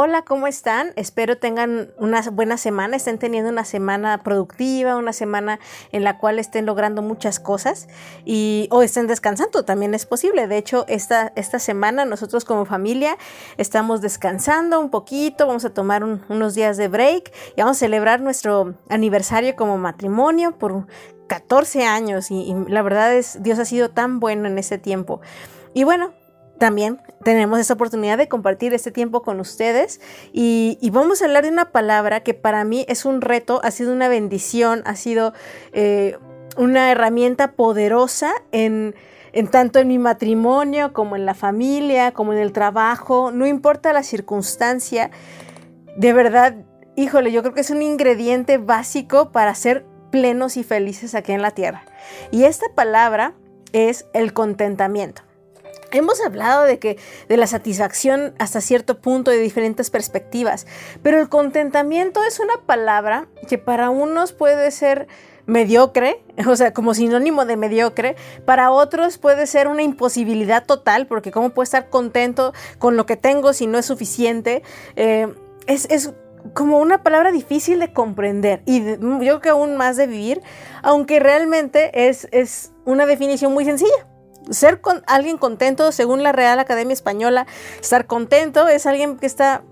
Hola, ¿cómo están? Espero tengan una buena semana, estén teniendo una semana productiva, una semana en la cual estén logrando muchas cosas y o estén descansando, también es posible. De hecho, esta, esta semana nosotros como familia estamos descansando un poquito, vamos a tomar unos días de break y vamos a celebrar nuestro aniversario como matrimonio por 14 años y, y la verdad es, Dios ha sido tan bueno en ese tiempo. Y bueno, también tenemos esta oportunidad de compartir este tiempo con ustedes y, vamos a hablar de una palabra que para mí es un reto, ha sido una bendición, ha sido eh, una herramienta poderosa en tanto en mi matrimonio como en la familia, como en el trabajo, no importa la circunstancia, de verdad, híjole, yo creo que es un ingrediente básico para ser plenos y felices aquí en la tierra. Y esta palabra es el contentamiento. Hemos hablado de que de la satisfacción hasta cierto punto de diferentes perspectivas, pero el contentamiento es una palabra que para unos puede ser mediocre, o sea, como sinónimo de mediocre, para otros puede ser una imposibilidad total, porque cómo puedo estar contento con lo que tengo si no es suficiente. Eh, es, como una palabra difícil de comprender y yo creo que aún más de vivir, aunque realmente es, es una definición muy sencilla ser con alguien contento, según la Real Academia Española, estar contento es alguien que está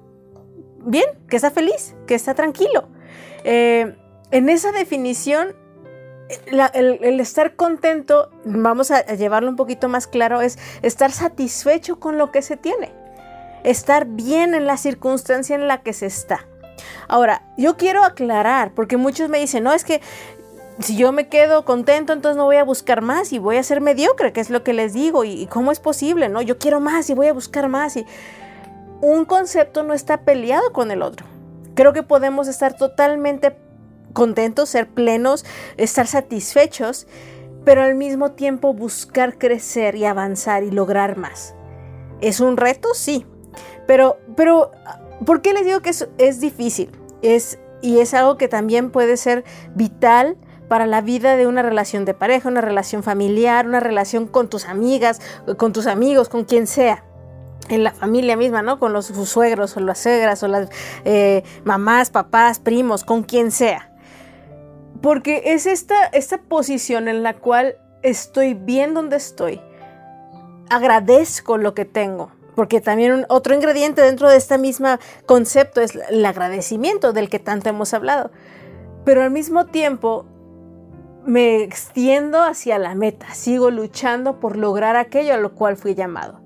bien, que está feliz, que está tranquilo. Eh, en esa definición, el, estar contento, vamos a, llevarlo un poquito más claro, es estar satisfecho con lo que se tiene, estar bien en la circunstancia en la que se está. Ahora, yo quiero aclarar, porque muchos me dicen, no, es que si yo me quedo contento, entonces no voy a buscar más y voy a ser mediocre, que es lo que les digo. ¿Y, cómo es posible? No, yo quiero más y voy a buscar más. Y un concepto no está peleado con el otro. Creo que podemos estar totalmente contentos, ser plenos, estar satisfechos, pero al mismo tiempo buscar crecer y avanzar y lograr más. ¿Es un reto? Sí. Pero, pero, ¿por qué les digo que es, es difícil? Es, y es algo que también puede ser vital para la vida de una relación de pareja, una relación familiar, una relación con tus amigas, con tus amigos, con quien sea. En la familia misma, ¿no? Con los suegros o las suegras o las eh, mamás, papás, primos, con quien sea. Porque es esta, esta posición en la cual estoy bien donde estoy. Agradezco lo que tengo. Porque también otro ingrediente dentro de este mismo concepto es el agradecimiento del que tanto hemos hablado. Pero al mismo tiempo me extiendo hacia la meta, sigo luchando por lograr aquello a lo cual fui llamado.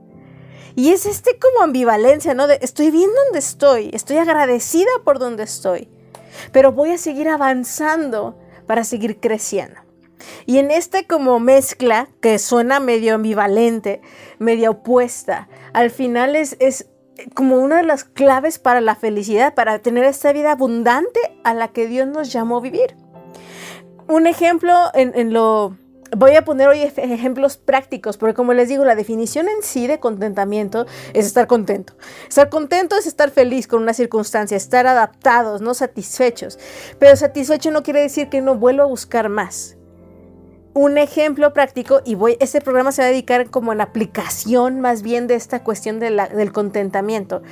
Y es este como ambivalencia, ¿no? De, estoy bien donde estoy, estoy agradecida por donde estoy, pero voy a seguir avanzando para seguir creciendo. Y en esta como mezcla que suena medio ambivalente, medio opuesta, al final es, es como una de las claves para la felicidad, para tener esta vida abundante a la que Dios nos llamó vivir un ejemplo en, lo... Voy a poner hoy ejemplos prácticos, porque como les digo, la definición en sí de contentamiento es estar contento. Estar contento es estar feliz con una circunstancia, estar adaptados, no satisfechos. Pero satisfecho no quiere decir que no vuelvo a buscar más. Un ejemplo práctico, y voy, este programa se va a dedicar como en aplicación más bien de esta cuestión del contentamiento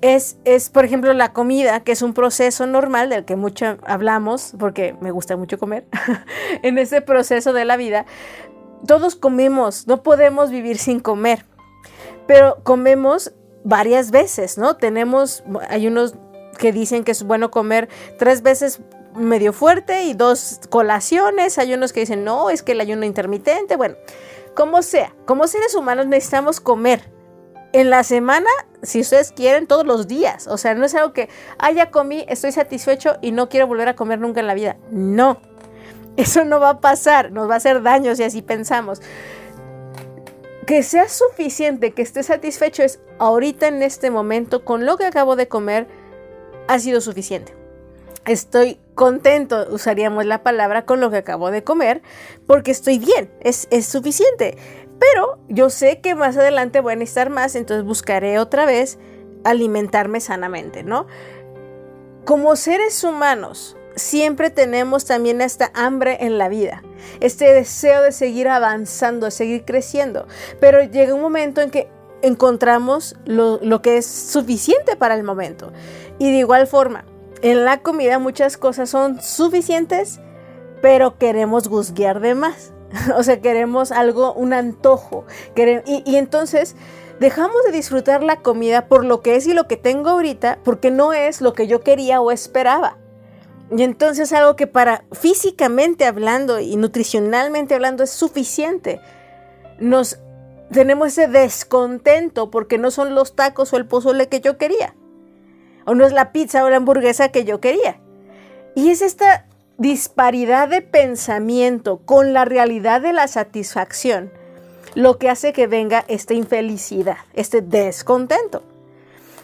es, es, por ejemplo, la comida, que es un proceso normal del que mucho hablamos, porque me gusta mucho comer, en ese proceso de la vida, todos comemos, no podemos vivir sin comer, pero comemos varias veces, ¿no? Tenemos, hay unos que dicen que es bueno comer tres veces medio fuerte y dos colaciones, hay unos que dicen, no, es que el ayuno intermitente, bueno, como sea, como seres humanos necesitamos comer en la semana, si ustedes quieren, todos los días. O sea, no es algo que, ah, ya comí, estoy satisfecho y no quiero volver a comer nunca en la vida. No, eso no va a pasar, nos va a hacer daño si así pensamos. Que sea suficiente, que esté satisfecho es ahorita en este momento con lo que acabo de comer, ha sido suficiente. Estoy contento, usaríamos la palabra con lo que acabo de comer, porque estoy bien, es, es suficiente Pero yo sé que más adelante voy a necesitar más, entonces buscaré otra vez alimentarme sanamente, ¿no? Como seres humanos, siempre tenemos también esta hambre en la vida, este deseo de seguir avanzando, de seguir creciendo. Pero llega un momento en que encontramos lo, que es suficiente para el momento. Y de igual forma, en la comida muchas cosas son suficientes, pero queremos guzguear de más. o sea, queremos algo, un antojo. y, y entonces dejamos de disfrutar la comida por lo que es y lo que tengo ahorita, porque no es lo que yo quería o esperaba. Y entonces algo que para físicamente hablando y nutricionalmente hablando es suficiente. Nos tenemos ese descontento porque no son los tacos o el pozole que yo quería. O no es la pizza o la hamburguesa que yo quería. Y es esta disparidad de pensamiento con la realidad de la satisfacción lo que hace que venga esta infelicidad, este descontento.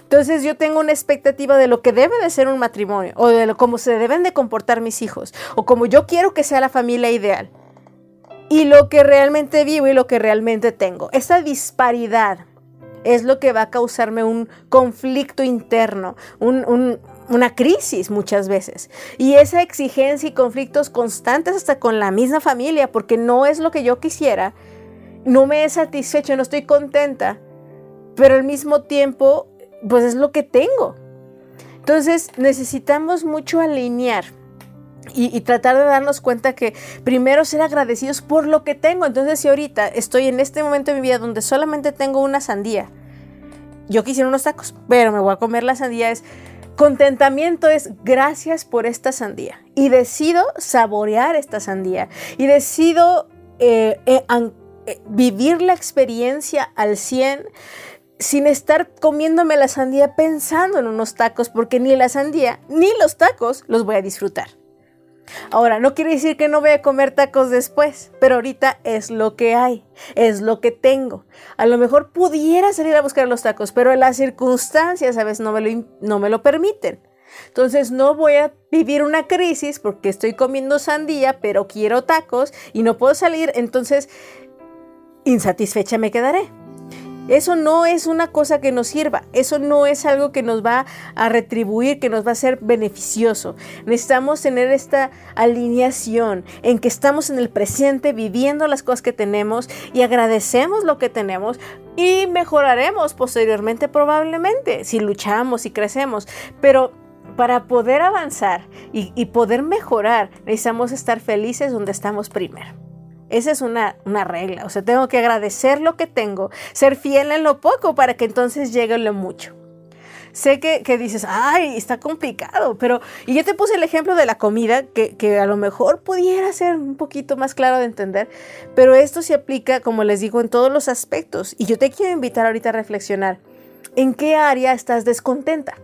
Entonces yo tengo una expectativa de lo que debe de ser un matrimonio, o de cómo se deben de comportar mis hijos, o como yo quiero que sea la familia ideal. Y lo que realmente vivo y lo que realmente tengo. Esa disparidad es lo que va a causarme un conflicto interno, un, una crisis muchas veces. Y esa exigencia y conflictos constantes hasta con la misma familia, porque no es lo que yo quisiera, no me he satisfecho, no estoy contenta, pero al mismo tiempo, pues es lo que tengo. Entonces necesitamos mucho alinear. Y, y, tratar de darnos cuenta que primero ser agradecidos por lo que tengo. Entonces, si ahorita estoy en este momento de mi vida donde solamente tengo una sandía, yo quisiera unos tacos, pero me voy a comer la sandía, es Contentamiento es gracias por esta sandía y decido saborear esta sandía y decido eh, eh, eh, vivir la experiencia al 100 sin estar comiéndome la sandía pensando en unos tacos porque ni la sandía ni los tacos los voy a disfrutar. Ahora, no quiere decir que no voy a comer tacos después, pero ahorita es lo que hay, es lo que tengo. A lo mejor pudiera salir a buscar los tacos, pero las circunstancias a veces no me lo, no me lo permiten. Entonces no voy a vivir una crisis porque estoy comiendo sandía, pero quiero tacos y no puedo salir, entonces insatisfecha me quedaré. Eso no es una cosa que nos sirva, eso no es algo que nos va a retribuir, que nos va a ser beneficioso. Necesitamos tener esta alineación en que estamos en el presente viviendo las cosas que tenemos y agradecemos lo que tenemos y mejoraremos posteriormente probablemente si luchamos y crecemos. Pero para poder avanzar y, poder mejorar necesitamos estar felices donde estamos primero. Esa es una, regla. O sea, tengo que agradecer lo que tengo, ser fiel en lo poco para que entonces llegue lo mucho. Sé que, dices, ay, está complicado, pero... Y yo te puse el ejemplo de la comida, que, que, a lo mejor pudiera ser un poquito más claro de entender, pero esto se aplica, como les digo, en todos los aspectos. Y yo te quiero invitar ahorita a reflexionar, ¿en qué área estás descontenta?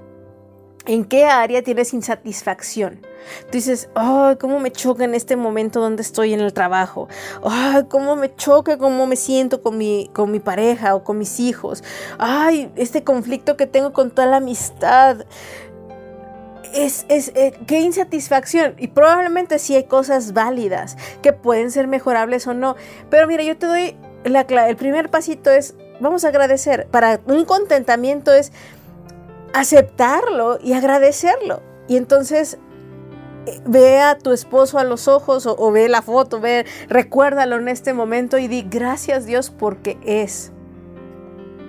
¿En qué área tienes insatisfacción? Tú dices, ay, cómo me choca en este momento donde estoy en el trabajo. Ay, cómo me choca, cómo me siento con mi, con mi pareja o con mis hijos. Ay, este conflicto que tengo con toda la amistad. Es, es eh, qué insatisfacción. Y probablemente sí hay cosas válidas que pueden ser mejorables o no. Pero mira, yo te doy la clave. El primer pasito es, vamos a agradecer. Para un contentamiento es aceptarlo y agradecerlo. Y entonces eh, ve a tu esposo a los ojos o, ve la foto, ve, recuérdalo en este momento y di gracias Dios porque es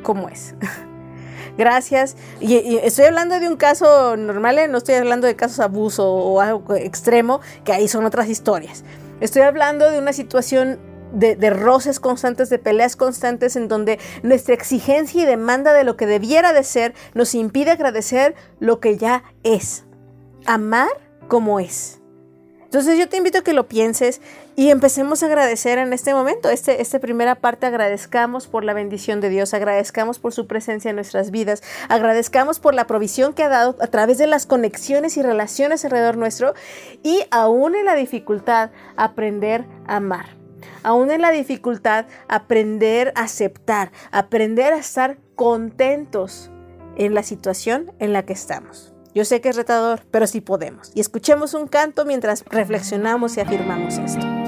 como es. gracias. Y, estoy hablando de un caso normal, ¿eh? no estoy hablando de casos de abuso o algo extremo, que ahí son otras historias. Estoy hablando de una situación de, roces constantes, de peleas constantes, en donde nuestra exigencia y demanda de lo que debiera de ser nos impide agradecer lo que ya es. Amar como es. Entonces yo te invito a que lo pienses y empecemos a agradecer en este momento. Este, esta primera parte agradezcamos por la bendición de Dios, agradezcamos por su presencia en nuestras vidas, agradezcamos por la provisión que ha dado a través de las conexiones y relaciones alrededor nuestro y aún en la dificultad aprender a amar aún en la dificultad, aprender a aceptar, aprender a estar contentos en la situación en la que estamos. Yo sé que es retador, pero sí podemos. Y escuchemos un canto mientras reflexionamos y afirmamos esto.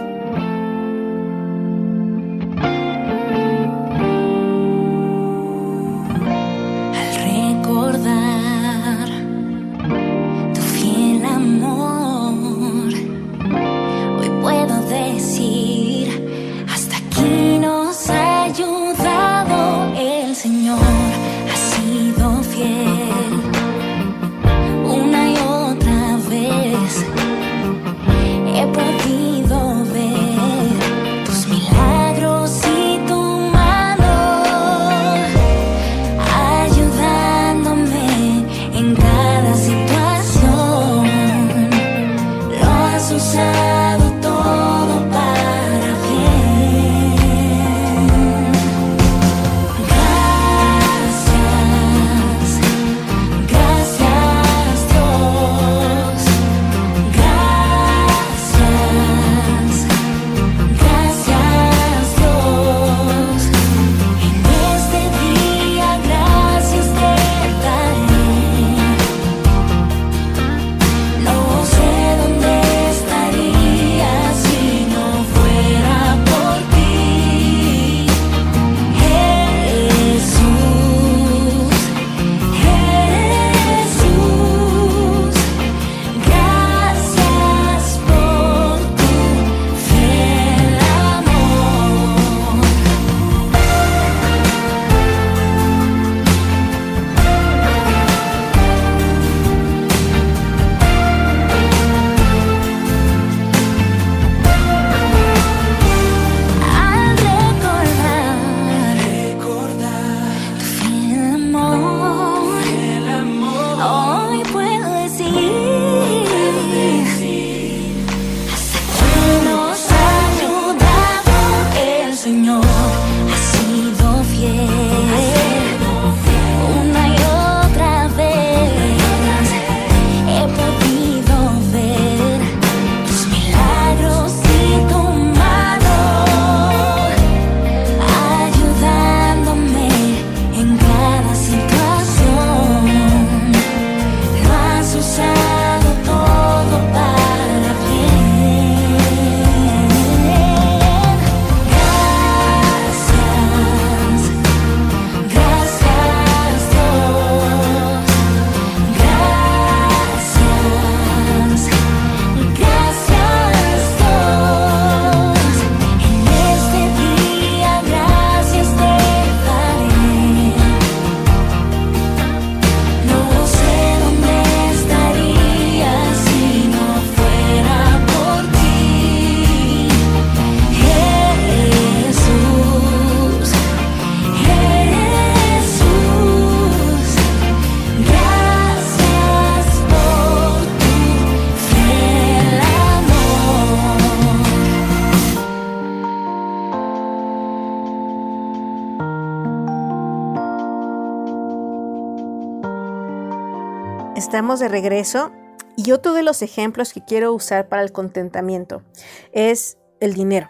Estamos de regreso y otro de los ejemplos que quiero usar para el contentamiento es el dinero.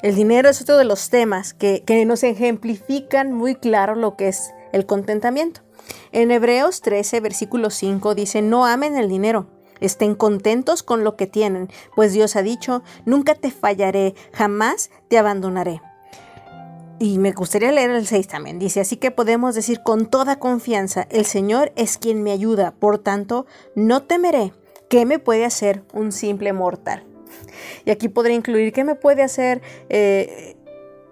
El dinero es otro de los temas que, nos ejemplifican muy claro lo que es el contentamiento. En Hebreos 13, versículo 5 dice, no amen el dinero, estén contentos con lo que tienen, pues Dios ha dicho, nunca te fallaré, jamás te abandonaré. Y me gustaría leer el 6 también. Dice, así que podemos decir con toda confianza, el Señor es quien me ayuda, por tanto, no temeré. ¿Qué me puede hacer un simple mortal? Y aquí podría incluir, ¿qué me puede hacer, eh,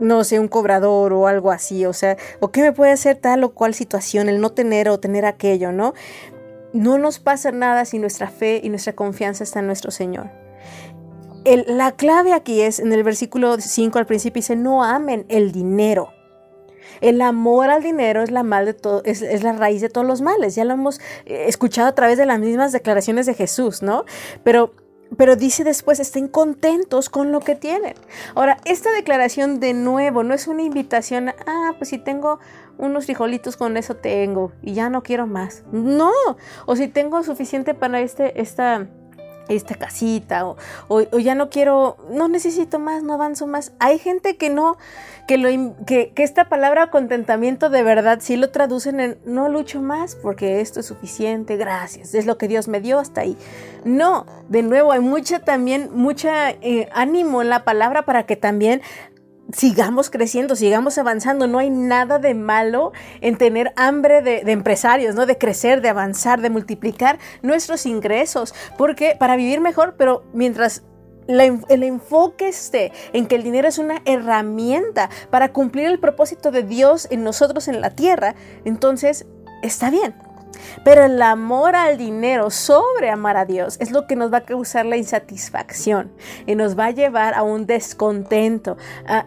no sé, un cobrador o algo así? O sea, ¿o qué me puede hacer tal o cual situación, el no tener o tener aquello, ¿no? No nos pasa nada si nuestra fe y nuestra confianza está en nuestro Señor la clave aquí es, en el versículo 5 al principio dice, no amen el dinero. El amor al dinero es la, mal de todo, es, la raíz de todos los males. Ya lo hemos eh, escuchado a través de las mismas declaraciones de Jesús, ¿no? Pero, pero dice después, estén contentos con lo que tienen. Ahora, esta declaración de nuevo no es una invitación, a, ah, pues si tengo unos frijolitos con eso tengo y ya no quiero más. No, o si tengo suficiente para este, esta esta casita o, o, ya no quiero, no necesito más, no avanzo más. Hay gente que no, que, lo, que, esta palabra contentamiento de verdad sí lo traducen en no lucho más porque esto es suficiente, gracias, es lo que Dios me dio hasta ahí. No, de nuevo hay mucha también, mucha eh, ánimo en la palabra para que también sigamos creciendo, sigamos avanzando. No hay nada de malo en tener hambre de, empresarios, ¿no? De crecer, de avanzar, de multiplicar nuestros ingresos. Porque para vivir mejor, pero mientras el enfoque esté en que el dinero es una herramienta para cumplir el propósito de Dios en nosotros en la tierra, entonces está bien. Pero el amor al dinero sobre amar a Dios es lo que nos va a causar la insatisfacción y nos va a llevar a un descontento, a,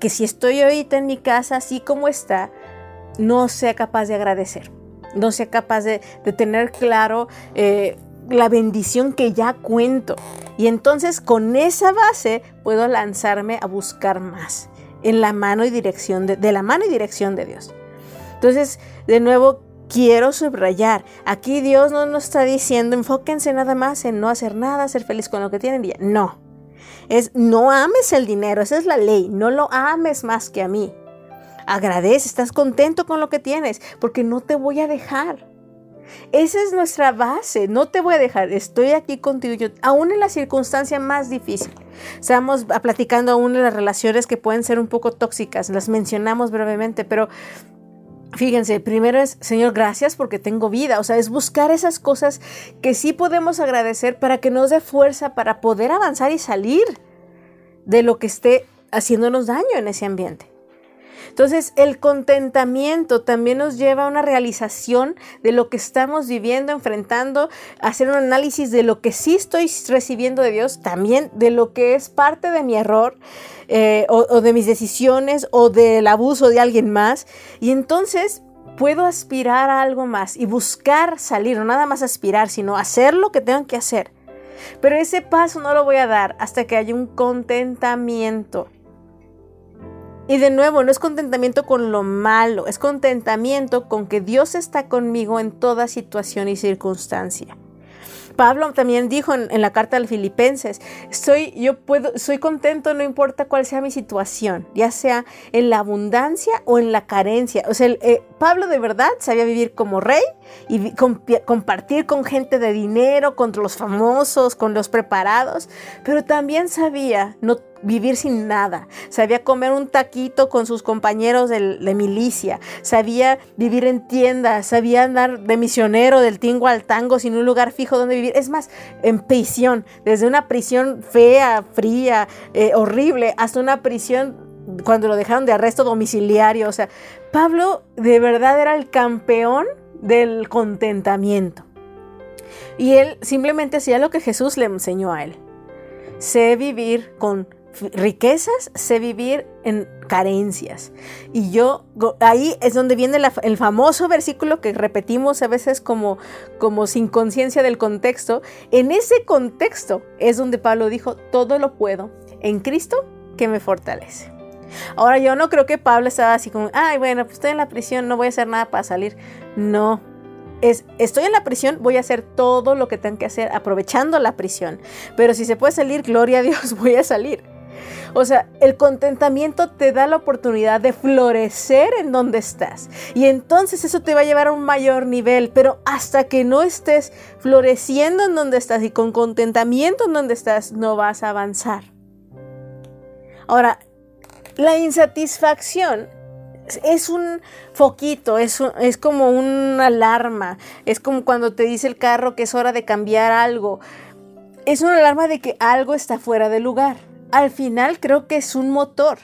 que si estoy ahorita en mi casa así como está, no sea capaz de agradecer, no sea capaz de, tener claro eh, la bendición que ya cuento. Y entonces con esa base puedo lanzarme a buscar más en la mano y dirección de, de la mano y dirección de Dios. Entonces, de nuevo, quiero subrayar, aquí Dios no nos está diciendo enfóquense nada más en no hacer nada, ser feliz con lo que tienen. No, es no ames el dinero, esa es la ley, no lo ames más que a mí. Agradece, estás contento con lo que tienes, porque no te voy a dejar. Esa es nuestra base, no te voy a dejar, estoy aquí contigo, aún en la circunstancia más difícil. Estamos platicando aún de las relaciones que pueden ser un poco tóxicas, las mencionamos brevemente, pero Fíjense, primero es, Señor, gracias porque tengo vida. O sea, es buscar esas cosas que sí podemos agradecer para que nos dé fuerza para poder avanzar y salir de lo que esté haciéndonos daño en ese ambiente. Entonces, el contentamiento también nos lleva a una realización de lo que estamos viviendo, enfrentando, hacer un análisis de lo que sí estoy recibiendo de Dios, también de lo que es parte de mi error eh, o, de mis decisiones o del abuso de alguien más. Y entonces puedo aspirar a algo más y buscar salir, no nada más aspirar, sino hacer lo que tengo que hacer. Pero ese paso no lo voy a dar hasta que haya un contentamiento. Y de nuevo, no es contentamiento con lo malo, es contentamiento con que Dios está conmigo en toda situación y circunstancia. Pablo también dijo en, la carta al Filipenses, soy, yo puedo, soy contento no importa cuál sea mi situación, ya sea en la abundancia o en la carencia. O sea, eh, Pablo de verdad sabía vivir como rey y compartir con gente de dinero, con los famosos, con los preparados, pero también sabía no vivir sin nada, sabía comer un taquito con sus compañeros de, milicia, sabía vivir en tiendas, sabía andar de misionero del tingo al tango sin un lugar fijo donde vivir. Es más, en prisión, desde una prisión fea, fría, eh, horrible, hasta una prisión cuando lo dejaron de arresto domiciliario. O sea, Pablo de verdad era el campeón del contentamiento. Y él simplemente hacía lo que Jesús le enseñó a él. Sé vivir con riquezas, sé vivir en carencias. Y yo, ahí es donde viene el famoso versículo que repetimos a veces como, como sin conciencia del contexto. En ese contexto es donde Pablo dijo, todo lo puedo en Cristo que me fortalece. Ahora yo no creo que Pablo estaba así como, ay, bueno, pues estoy en la prisión, no voy a hacer nada para salir. No, es, estoy en la prisión, voy a hacer todo lo que tengo que hacer aprovechando la prisión. Pero si se puede salir, gloria a Dios, voy a salir. O sea, el contentamiento te da la oportunidad de florecer en donde estás. Y entonces eso te va a llevar a un mayor nivel. Pero hasta que no estés floreciendo en donde estás y con contentamiento en donde estás, no vas a avanzar. Ahora, la insatisfacción es un foquito, es, es como una alarma, es como cuando te dice el carro que es hora de cambiar algo. Es una alarma de que algo está fuera de lugar. Al final creo que es un motor,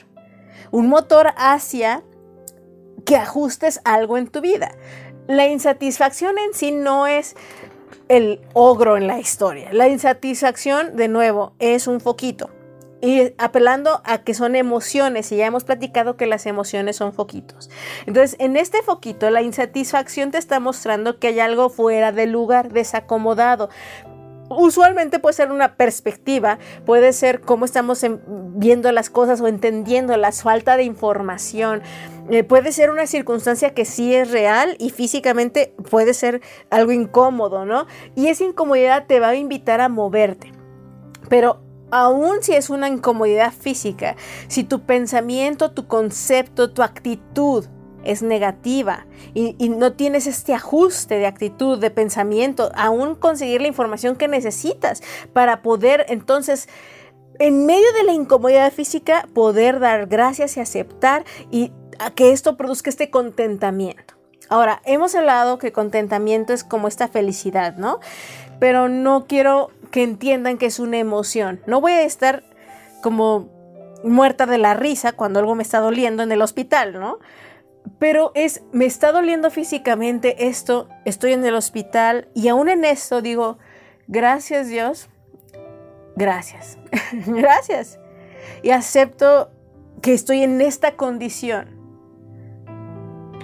un motor hacia que ajustes algo en tu vida. La insatisfacción en sí no es el ogro en la historia. La insatisfacción, de nuevo, es un foquito y apelando a que son emociones y ya hemos platicado que las emociones son foquitos. Entonces, en este foquito, la insatisfacción te está mostrando que hay algo fuera del lugar, desacomodado. Usualmente puede ser una perspectiva, puede ser cómo estamos viendo las cosas o entendiendo la falta de información. Eh, puede ser una circunstancia que sí es real y físicamente puede ser algo incómodo, ¿no? Y esa incomodidad te va a invitar a moverte. Pero aun si es una incomodidad física, si tu pensamiento, tu concepto, tu actitud es negativa y, no tienes este ajuste de actitud, de pensamiento, aún conseguir la información que necesitas para poder entonces, en medio de la incomodidad física, poder dar gracias y aceptar y a que esto produzca este contentamiento. Ahora, hemos hablado que contentamiento es como esta felicidad, ¿no? Pero no quiero que entiendan que es una emoción. No voy a estar como muerta de la risa cuando algo me está doliendo en el hospital, ¿no? Pero es, me está doliendo físicamente esto, estoy en el hospital y aún en esto digo, gracias Dios, gracias, gracias. Y acepto que estoy en esta condición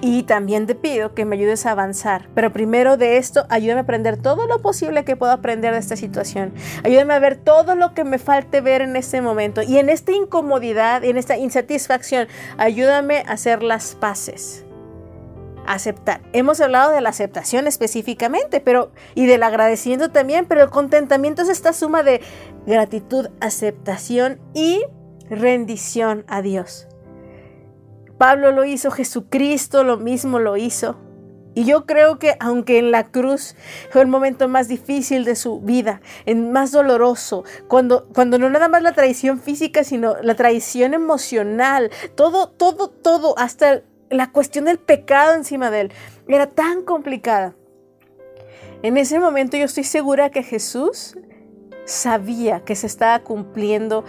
y también te pido que me ayudes a avanzar. Pero primero de esto, ayúdame a aprender todo lo posible que puedo aprender de esta situación. Ayúdame a ver todo lo que me falte ver en este momento. Y en esta incomodidad, en esta insatisfacción, ayúdame a hacer las paces. Aceptar. Hemos hablado de la aceptación específicamente, pero y del agradecimiento también, pero el contentamiento es esta suma de gratitud, aceptación y rendición a Dios. Pablo lo hizo, Jesucristo lo mismo lo hizo. Y yo creo que aunque en la cruz fue el momento más difícil de su vida, el más doloroso, cuando, cuando no nada más la traición física, sino la traición emocional, todo, todo, todo, hasta la cuestión del pecado encima de él, era tan complicada. En ese momento yo estoy segura que Jesús sabía que se estaba cumpliendo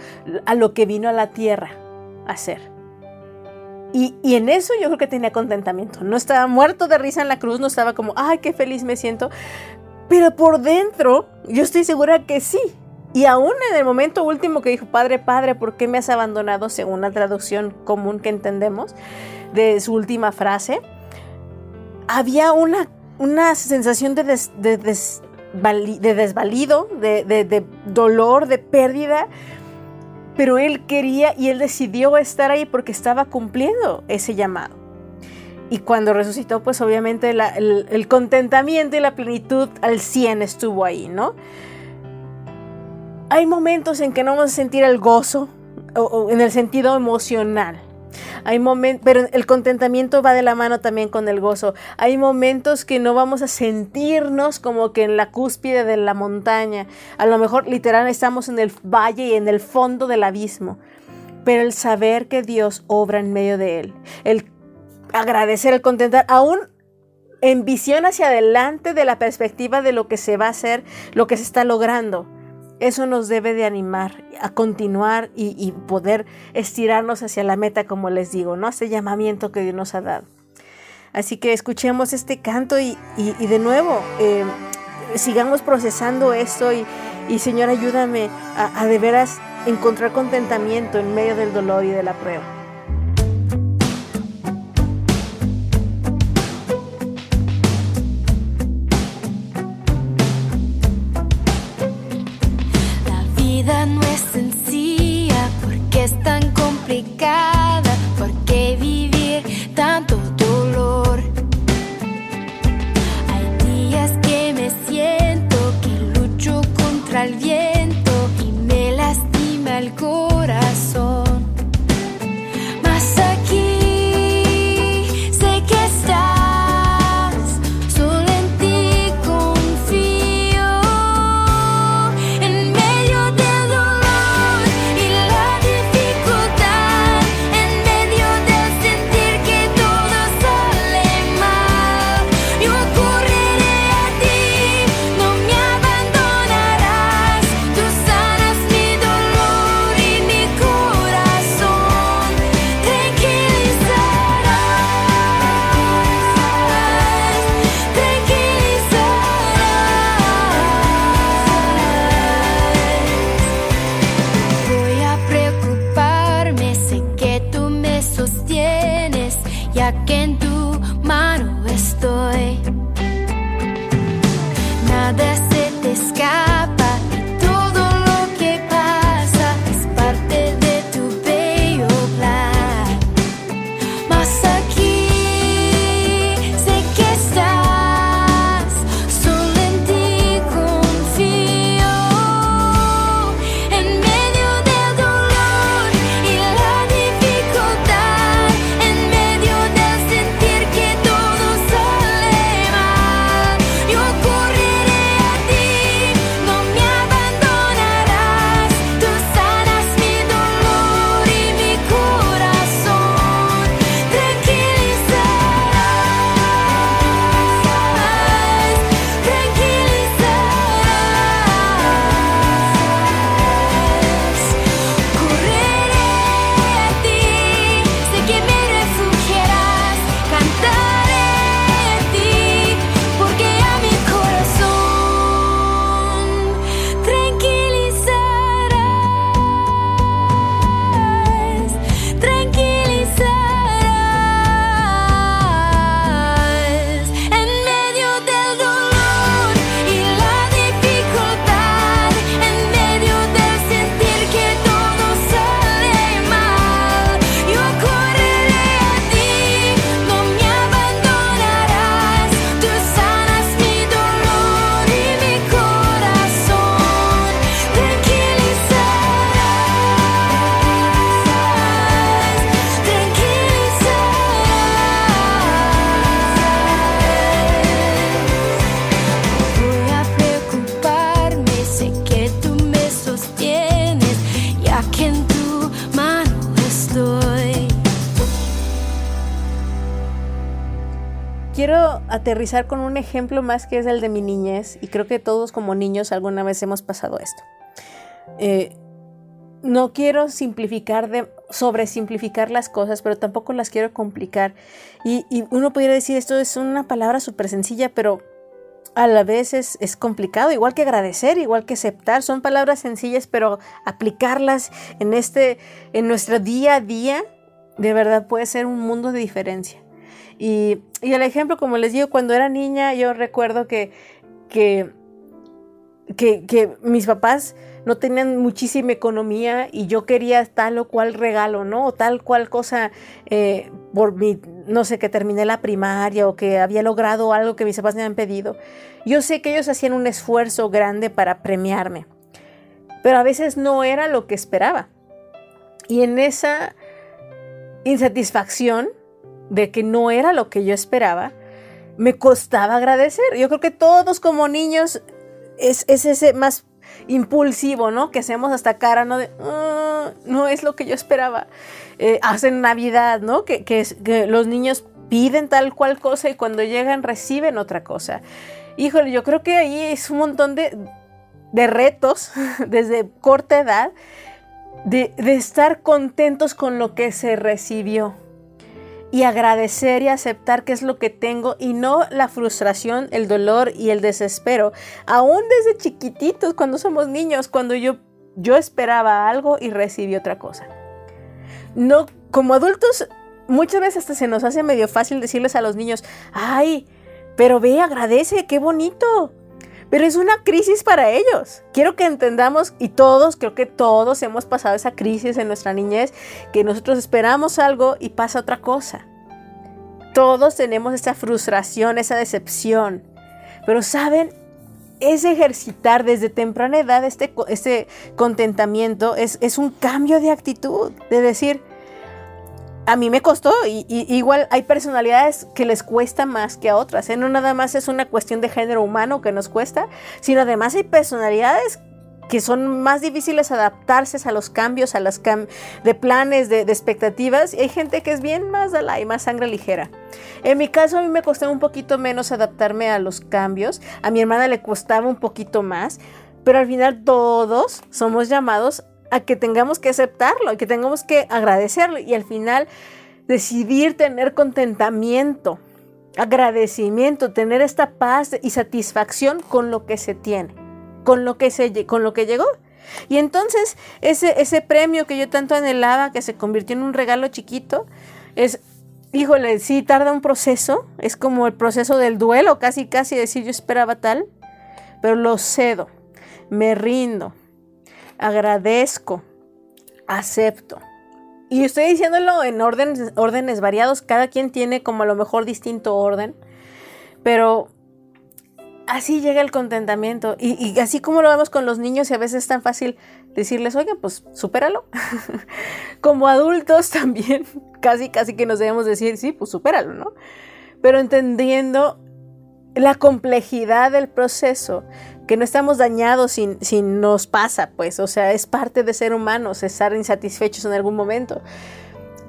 a lo que vino a la tierra a hacer. Y, en eso yo creo que tenía contentamiento. No estaba muerto de risa en la cruz, no estaba como, ay, qué feliz me siento. Pero por dentro, yo estoy segura que sí. Y aún en el momento último que dijo, Padre, Padre, ¿por qué me has abandonado? Según la traducción común que entendemos de su última frase, había una, una sensación de, de, de desvalido, de dolor, de pérdida pero él quería y él decidió estar ahí porque estaba cumpliendo ese llamado. Y cuando resucitó, pues obviamente el, contentamiento y la plenitud al 100 estuvo ahí, ¿no? Hay momentos en que no vamos a sentir el gozo, o en el sentido emocional, hay momentos, pero el contentamiento va de la mano también con el gozo. Hay momentos que no vamos a sentirnos como que en la cúspide de la montaña. A lo mejor literal estamos en el valle y en el fondo del abismo. Pero el saber que Dios obra en medio de él, el agradecer, el contentar, aún en visión hacia adelante de la perspectiva de lo que se va a hacer, lo que se está logrando eso nos debe de animar a continuar y, poder estirarnos hacia la meta, como les digo, ¿no? Ese llamamiento que Dios nos ha dado. Así que escuchemos este canto y, de nuevo, eh, sigamos procesando esto y, Señor, ayúdame a de veras encontrar contentamiento en medio del dolor y de la prueba. This. Aterrizar con un ejemplo más que es el de mi niñez, y creo que todos como niños alguna vez hemos pasado esto. Eh, no quiero simplificar, de, sobresimplificar las cosas, pero tampoco las quiero complicar. Y, uno pudiera decir, esto es una palabra súper sencilla, pero a la vez es, es, complicado, igual que agradecer, igual que aceptar. Son palabras sencillas, pero aplicarlas en, este, en nuestro día a día, de verdad puede ser un mundo de diferencia. Y, el ejemplo, como les digo, cuando era niña, yo recuerdo que, que, que, mis papás no tenían muchísima economía y yo quería tal o cual regalo, ¿no? O tal cual cosa eh, por mi, no sé, que terminé la primaria o que había logrado algo que mis papás me habían pedido. Yo sé que ellos hacían un esfuerzo grande para premiarme, pero a veces no era lo que esperaba. Y en esa insatisfacción, de que no era lo que yo esperaba, me costaba agradecer. Yo creo que todos como niños es, ese más impulsivo, ¿no? Que hacemos hasta cara, ¿no? De, ah, no es lo que yo esperaba. Eh, hacen Navidad, ¿no? Que, que, los niños piden tal cual cosa y cuando llegan reciben otra cosa. Híjole, yo creo que ahí es un montón de, de retos desde corta edad de, de estar contentos con lo que se recibió y agradecer y aceptar qué es lo que tengo y no la frustración, el dolor y el desespero. Aún desde chiquititos, cuando somos niños, cuando yo, yo esperaba algo y recibí otra cosa. No, como adultos, muchas veces hasta se nos hace medio fácil decirles a los niños, ay, pero ve, agradece, qué bonito. Pero es una crisis para ellos. Quiero que entendamos, y todos, creo que todos hemos pasado esa crisis en nuestra niñez, que nosotros esperamos algo y pasa otra cosa. Todos tenemos esa frustración, esa decepción. Pero saben, es ejercitar desde temprana edad este, este contentamiento, es, es un cambio de actitud, de decir, a mí me costó y, igual hay personalidades que les cuesta más que a otras. ¿eh? No nada más es una cuestión de género humano que nos cuesta, sino además hay personalidades que son más difíciles adaptarse a los cambios, a las de planes, de, expectativas. Y hay gente que es bien más de la y más sangre ligera. En mi caso a mí me costó un poquito menos adaptarme a los cambios. A mi hermana le costaba un poquito más. Pero al final todos somos llamados a que tengamos que aceptarlo, a que tengamos que agradecerlo y al final decidir tener contentamiento, agradecimiento, tener esta paz y satisfacción con lo que se tiene, con lo que, se, con lo que llegó. Y entonces ese, ese premio que yo tanto anhelaba, que se convirtió en un regalo chiquito, es, híjole, sí tarda un proceso, es como el proceso del duelo, casi, casi decir yo esperaba tal, pero lo cedo, me rindo, agradezco, acepto. Y estoy diciéndolo en órdenes, órdenes variados, cada quien tiene como a lo mejor distinto orden, pero así llega el contentamiento. Y, así como lo vemos con los niños y a veces es tan fácil decirles, oiga, pues supéralo. como adultos también, casi, casi que nos debemos decir, sí, pues supéralo, ¿no? Pero entendiendo la complejidad del proceso, que no estamos dañados si, nos pasa, pues, o sea, es parte de ser humanos, estar insatisfechos en algún momento,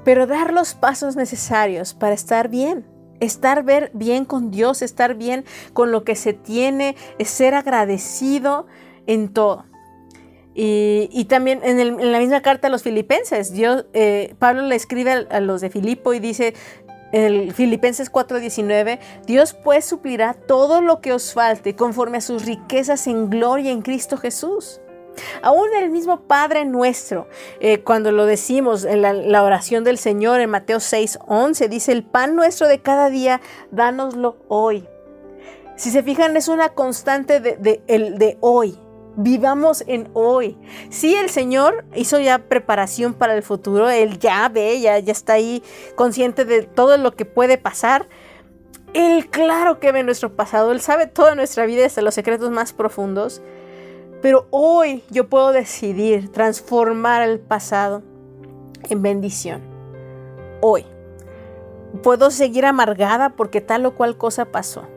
pero dar los pasos necesarios para estar bien, estar bien con Dios, estar bien con lo que se tiene, es ser agradecido en todo. Y, también en, la misma carta a los filipenses, Dios, eh, Pablo le escribe a, a los de Filipo y dice, el Filipenses 4:19, Dios pues suplirá todo lo que os falte conforme a sus riquezas en gloria en Cristo Jesús. Aún el mismo Padre nuestro, eh, cuando lo decimos en la, oración del Señor en Mateo 6:11, dice, el pan nuestro de cada día, dánoslo hoy. Si se fijan, es una constante de, de hoy. Vivamos en hoy. Si el Señor hizo ya preparación para el futuro, Él ya ve, ya, ya está ahí consciente de todo lo que puede pasar. Él claro que ve nuestro pasado, Él sabe toda nuestra vida hasta los secretos más profundos. Pero hoy yo puedo decidir transformar el pasado en bendición. Hoy. Puedo seguir amargada porque tal o cual cosa pasó.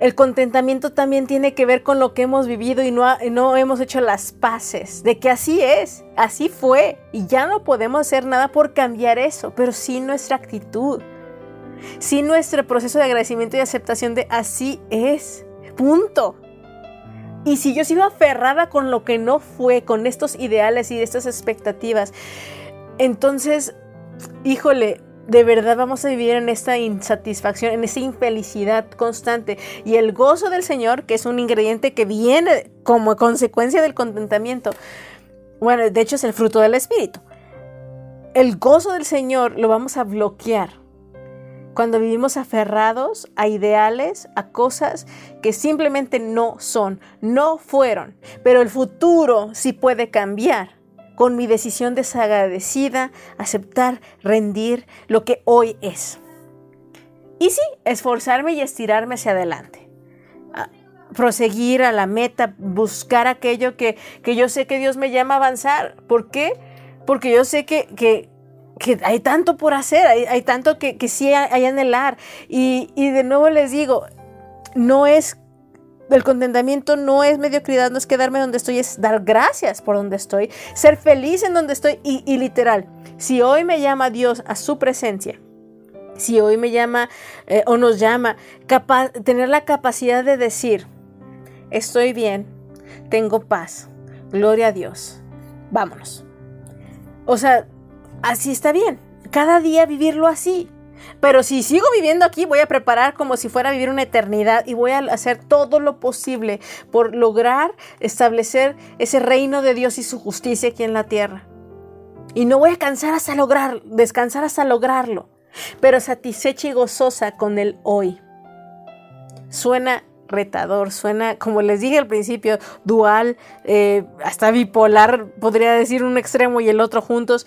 El contentamiento también tiene que ver con lo que hemos vivido y no, no hemos hecho las paces, de que así es, así fue, y ya no podemos hacer nada por cambiar eso, pero sí nuestra actitud, sí nuestro proceso de agradecimiento y aceptación de así es, punto. Y si yo sigo aferrada con lo que no fue, con estos ideales y estas expectativas, entonces, híjole, de verdad vamos a vivir en esta insatisfacción, en esta infelicidad constante. Y el gozo del Señor, que es un ingrediente que viene como consecuencia del contentamiento, bueno, de hecho es el fruto del Espíritu. El gozo del Señor lo vamos a bloquear cuando vivimos aferrados a ideales, a cosas que simplemente no son, no fueron, pero el futuro sí puede cambiar con mi decisión desagradecida, aceptar, rendir lo que hoy es. Y sí, esforzarme y estirarme hacia adelante. proseguir a la meta, buscar aquello que, yo sé que Dios me llama a avanzar. ¿Por qué? Porque yo sé que, que, hay tanto por hacer, hay, tanto que, que sí hay anhelar. Y, y de nuevo les digo, no es el contentamiento no es mediocridad, no es quedarme donde estoy, es dar gracias por donde estoy, ser feliz en donde estoy y, literal. Si hoy me llama Dios a su presencia, si hoy me llama eh, o nos llama, tener la capacidad de decir, estoy bien, tengo paz, gloria a Dios, vámonos. O sea, así está bien. Cada día vivirlo así. Pero si sigo viviendo aquí, voy a preparar como si fuera a vivir una eternidad y voy a hacer todo lo posible por lograr establecer ese reino de Dios y su justicia aquí en la tierra. Y no voy a cansar hasta lograr, descansar hasta lograrlo, pero satisfecha y gozosa con el hoy. Suena retador, suena, como les dije al principio, dual, eh, hasta bipolar, podría decir un extremo y el otro juntos,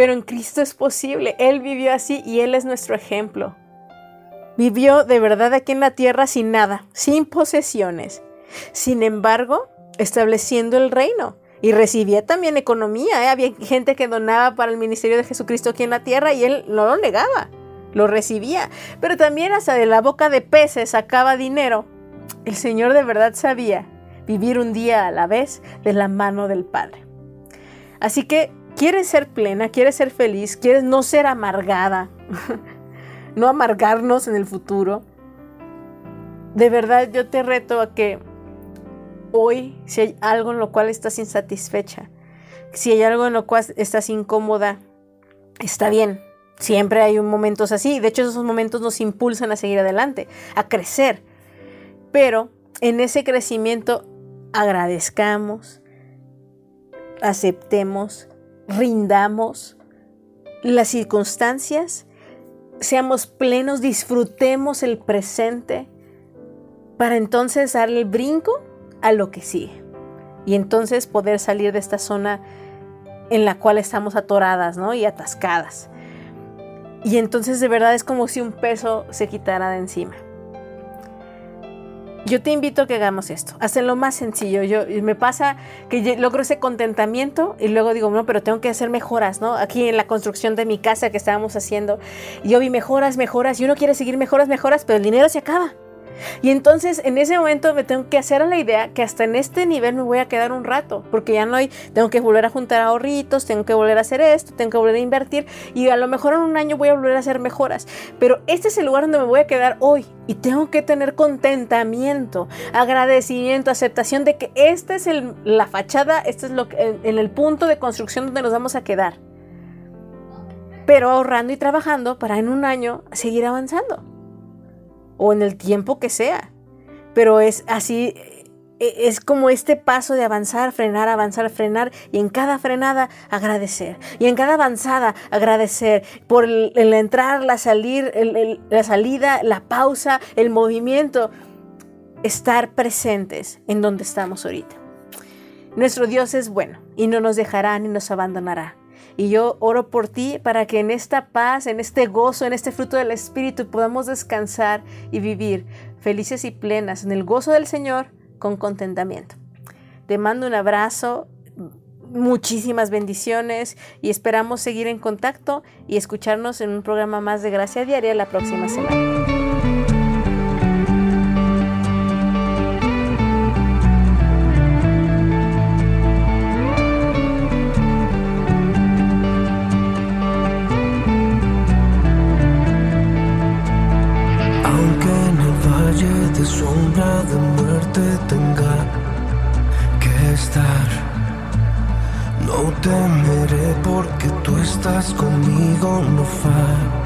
pero en Cristo es posible. Él vivió así y Él es nuestro ejemplo. Vivió de verdad aquí en la tierra sin nada, sin posesiones. Sin embargo, estableciendo el reino. Y recibía también economía. ¿eh? Había gente que donaba para el ministerio de Jesucristo aquí en la tierra y él no lo negaba. Lo recibía. Pero también hasta de la boca de peces sacaba dinero. El Señor de verdad sabía vivir un día a la vez de la mano del Padre. Así que quieres ser plena, quieres ser feliz, quieres no ser amargada, no amargarnos en el futuro, de verdad yo te reto a que hoy, si hay algo en lo cual estás insatisfecha, si hay algo en lo cual estás incómoda, está bien. Siempre hay momentos así. De hecho, esos momentos nos impulsan a seguir adelante, a crecer. Pero en ese crecimiento agradezcamos, aceptemos rindamos las circunstancias, seamos plenos, disfrutemos el presente, para entonces darle el brinco a lo que sigue. Y entonces poder salir de esta zona en la cual estamos atoradas, ¿no? Y atascadas. Y entonces de verdad es como si un peso se quitara de encima. Yo te invito a que hagamos esto. Hacen lo más sencillo. Yo me pasa que logro ese contentamiento y luego digo, no, pero tengo que hacer mejoras, ¿no? Aquí en la construcción de mi casa que estábamos haciendo, yo vi mejoras, mejoras y uno quiere seguir mejoras, mejoras, pero el dinero se acaba. Y entonces en ese momento me tengo que hacer a la idea que hasta en este nivel me voy a quedar un rato, porque ya no hay, tengo que volver a juntar ahorritos, tengo que volver a hacer esto, tengo que volver a invertir y a lo mejor en un año voy a volver a hacer mejoras. Pero este es el lugar donde me voy a quedar hoy y tengo que tener contentamiento, agradecimiento, aceptación de que esta es la fachada, este es lo en el punto de construcción donde nos vamos a quedar. Pero ahorrando y trabajando para en un año seguir avanzando o en el tiempo que sea. Pero es así, e, es como este paso de avanzar, frenar, avanzar, frenar y en cada frenada agradecer. Y en cada avanzada agradecer por el, entrar, la, salir, la salida, la pausa, el movimiento. Estar presentes en donde estamos ahorita. Nuestro Dios es bueno y no nos dejará ni nos abandonará. Y yo oro por ti para que en esta paz, en este gozo, en este fruto del Espíritu podamos descansar y vivir felices y plenas en el gozo del Señor con contentamiento. Te mando un abrazo, muchísimas bendiciones y esperamos seguir en contacto y escucharnos en un programa más de Gracia Diaria la próxima semana. Estás conmigo, no fallarás.